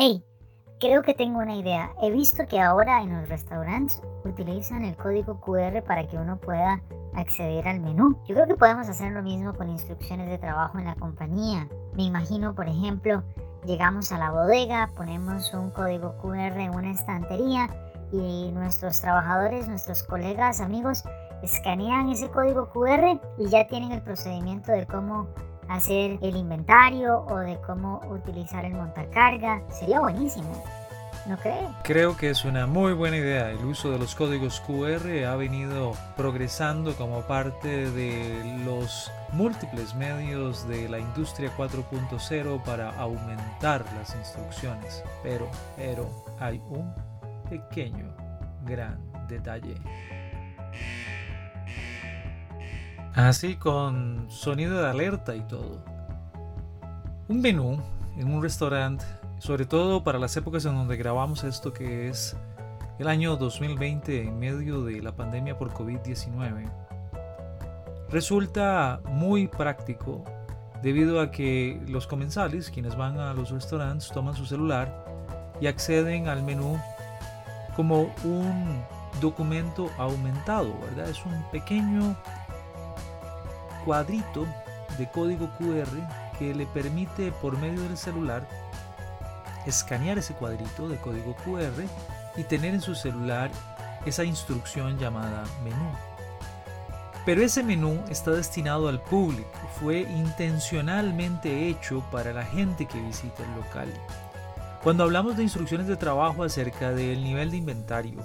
Hey, creo que tengo una idea. He visto que ahora en los restaurantes utilizan el código QR para que uno pueda acceder al menú. Yo creo que podemos hacer lo mismo con instrucciones de trabajo en la compañía. Me imagino, por ejemplo, llegamos a la bodega, ponemos un código QR en una estantería y nuestros trabajadores, nuestros colegas, amigos, escanean ese código QR y ya tienen el procedimiento de cómo hacer el inventario o de cómo utilizar el montacarga. Sería buenísimo. ¿No cree? Creo que es una muy buena idea. El uso de los códigos QR ha venido progresando como parte de los múltiples medios de la industria 4.0 para aumentar las instrucciones. Pero, pero, hay un pequeño, gran detalle. Así con sonido de alerta y todo. Un menú en un restaurante, sobre todo para las épocas en donde grabamos esto que es el año 2020 en medio de la pandemia por COVID-19, resulta muy práctico debido a que los comensales, quienes van a los restaurantes, toman su celular y acceden al menú como un documento aumentado, ¿verdad? Es un pequeño cuadrito de código QR que le permite por medio del celular escanear ese cuadrito de código QR y tener en su celular esa instrucción llamada menú. Pero ese menú está destinado al público, fue intencionalmente hecho para la gente que visita el local. Cuando hablamos de instrucciones de trabajo acerca del nivel de inventario,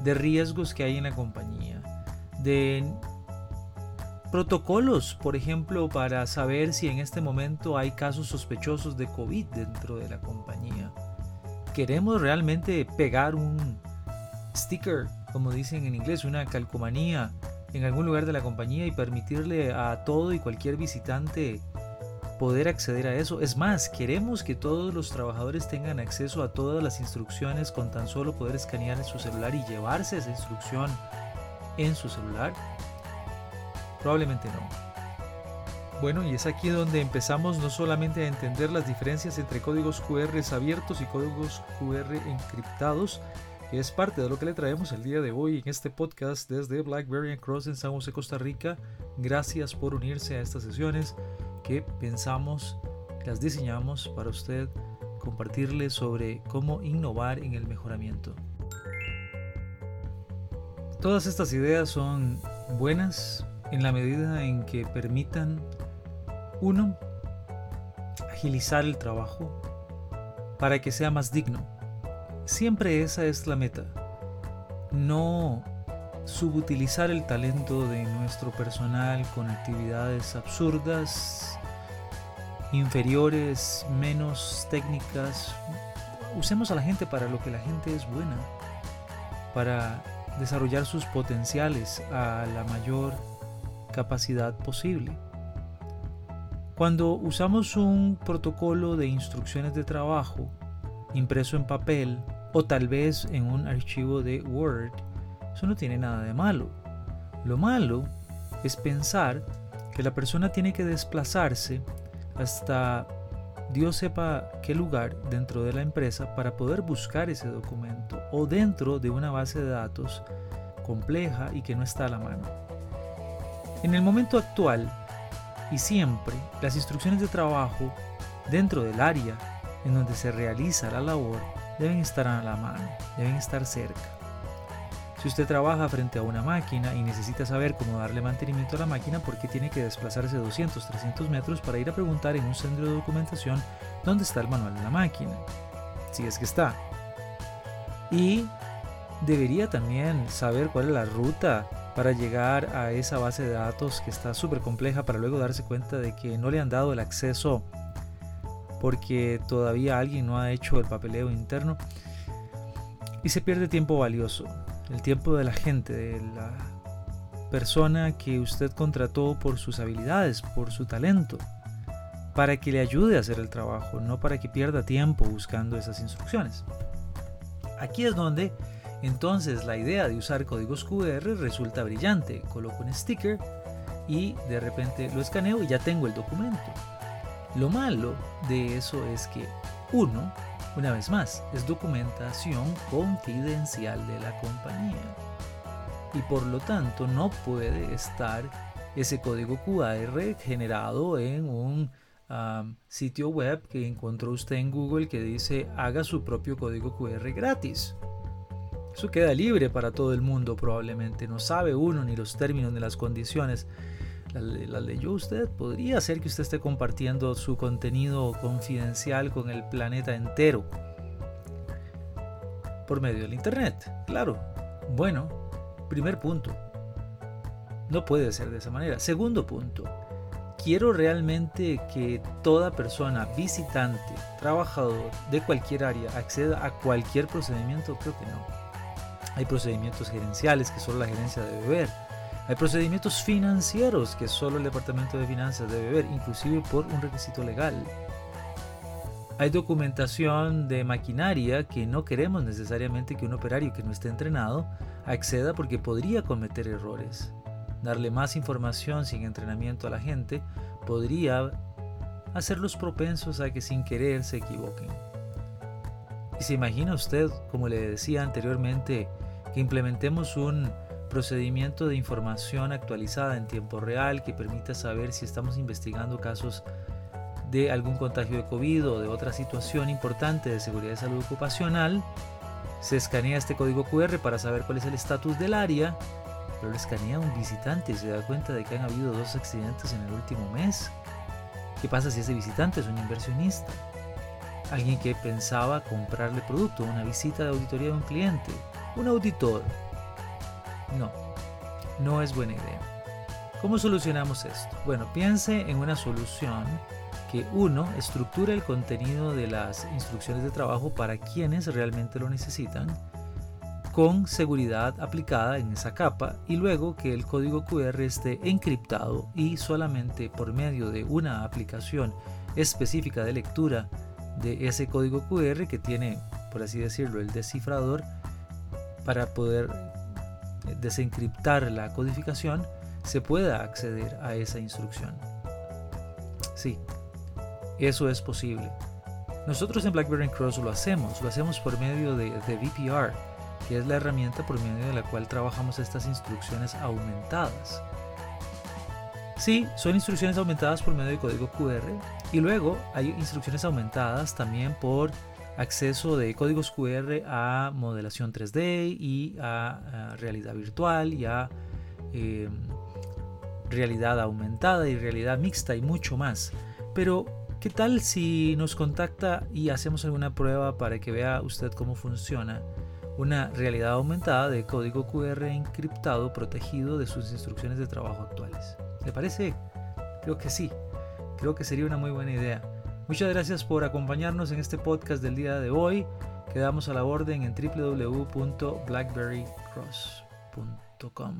de riesgos que hay en la compañía, de protocolos, por ejemplo, para saber si en este momento hay casos sospechosos de COVID dentro de la compañía. Queremos realmente pegar un sticker, como dicen en inglés, una calcomanía en algún lugar de la compañía y permitirle a todo y cualquier visitante poder acceder a eso. Es más, queremos que todos los trabajadores tengan acceso a todas las instrucciones con tan solo poder escanear en su celular y llevarse esa instrucción en su celular. Probablemente no. Bueno, y es aquí donde empezamos no solamente a entender las diferencias entre códigos QR abiertos y códigos QR encriptados, que es parte de lo que le traemos el día de hoy en este podcast desde Blackberry Cross en San José, Costa Rica. Gracias por unirse a estas sesiones que pensamos, las diseñamos para usted compartirle sobre cómo innovar en el mejoramiento. Todas estas ideas son buenas, en la medida en que permitan, uno, agilizar el trabajo para que sea más digno. Siempre esa es la meta. No subutilizar el talento de nuestro personal con actividades absurdas, inferiores, menos técnicas. Usemos a la gente para lo que la gente es buena, para desarrollar sus potenciales a la mayor capacidad posible. Cuando usamos un protocolo de instrucciones de trabajo impreso en papel o tal vez en un archivo de Word, eso no tiene nada de malo. Lo malo es pensar que la persona tiene que desplazarse hasta Dios sepa qué lugar dentro de la empresa para poder buscar ese documento o dentro de una base de datos compleja y que no está a la mano. En el momento actual y siempre, las instrucciones de trabajo dentro del área en donde se realiza la labor deben estar a la mano, deben estar cerca. Si usted trabaja frente a una máquina y necesita saber cómo darle mantenimiento a la máquina, ¿por qué tiene que desplazarse 200, 300 metros para ir a preguntar en un centro de documentación dónde está el manual de la máquina? Si es que está. Y debería también saber cuál es la ruta para llegar a esa base de datos que está súper compleja para luego darse cuenta de que no le han dado el acceso porque todavía alguien no ha hecho el papeleo interno y se pierde tiempo valioso, el tiempo de la gente, de la persona que usted contrató por sus habilidades, por su talento, para que le ayude a hacer el trabajo, no para que pierda tiempo buscando esas instrucciones. Aquí es donde entonces la idea de usar códigos QR resulta brillante. Coloco un sticker y de repente lo escaneo y ya tengo el documento. Lo malo de eso es que uno, una vez más, es documentación confidencial de la compañía. Y por lo tanto no puede estar ese código QR generado en un sitio web que encontró usted en Google que dice haga su propio código QR gratis. Eso queda libre para todo el mundo probablemente. No sabe uno ni los términos ni las condiciones. La, leyó usted. Podría ser que usted esté compartiendo su contenido confidencial con el planeta entero. Por medio del Internet. Claro. Bueno, primer punto. No puede ser de esa manera. Segundo punto quiero realmente que toda persona, visitante, trabajador de cualquier área, acceda a cualquier procedimiento, creo que no. Hay procedimientos gerenciales que solo la gerencia debe ver. Hay procedimientos financieros que solo el departamento de finanzas debe ver, inclusive por un requisito legal. Hay documentación de maquinaria que no queremos necesariamente que un operario que no esté entrenado acceda porque podría cometer errores darle más información sin entrenamiento a la gente podría hacerlos propensos a que sin querer se equivoquen. Y se imagina usted, como le decía anteriormente, que implementemos un procedimiento de información actualizada en tiempo real que permita saber si estamos investigando casos de algún contagio de COVID o de otra situación importante de seguridad de salud ocupacional. Se escanea este código QR para saber cuál es el estatus del área pero le escanea un visitante y se da cuenta de que han habido dos accidentes en el último mes. ¿Qué pasa si ese visitante es un inversionista? Alguien que pensaba comprarle producto, una visita de auditoría de un cliente, un auditor. No, no es buena idea. ¿Cómo solucionamos esto? Bueno, piense en una solución que uno estructura el contenido de las instrucciones de trabajo para quienes realmente lo necesitan con seguridad aplicada en esa capa y luego que el código QR esté encriptado y solamente por medio de una aplicación específica de lectura de ese código QR que tiene, por así decirlo, el descifrador para poder desencriptar la codificación, se pueda acceder a esa instrucción. Sí, eso es posible. Nosotros en BlackBerry Cross lo hacemos, lo hacemos por medio de, de VPR, que es la herramienta por medio de la cual trabajamos estas instrucciones aumentadas. Sí, son instrucciones aumentadas por medio de código QR y luego hay instrucciones aumentadas también por acceso de códigos QR a modelación 3D y a, realidad virtual y a em, realidad aumentada y realidad mixta y mucho más. Pero, ¿qué tal si nos contacta y hacemos alguna prueba para que vea usted cómo funciona? una realidad aumentada de código QR encriptado protegido de sus instrucciones de trabajo actuales. ¿Le parece? Creo que sí. Creo que sería una muy buena idea. Muchas gracias por acompañarnos en este podcast del día de hoy. Quedamos a la orden en www.blackberrycross.com.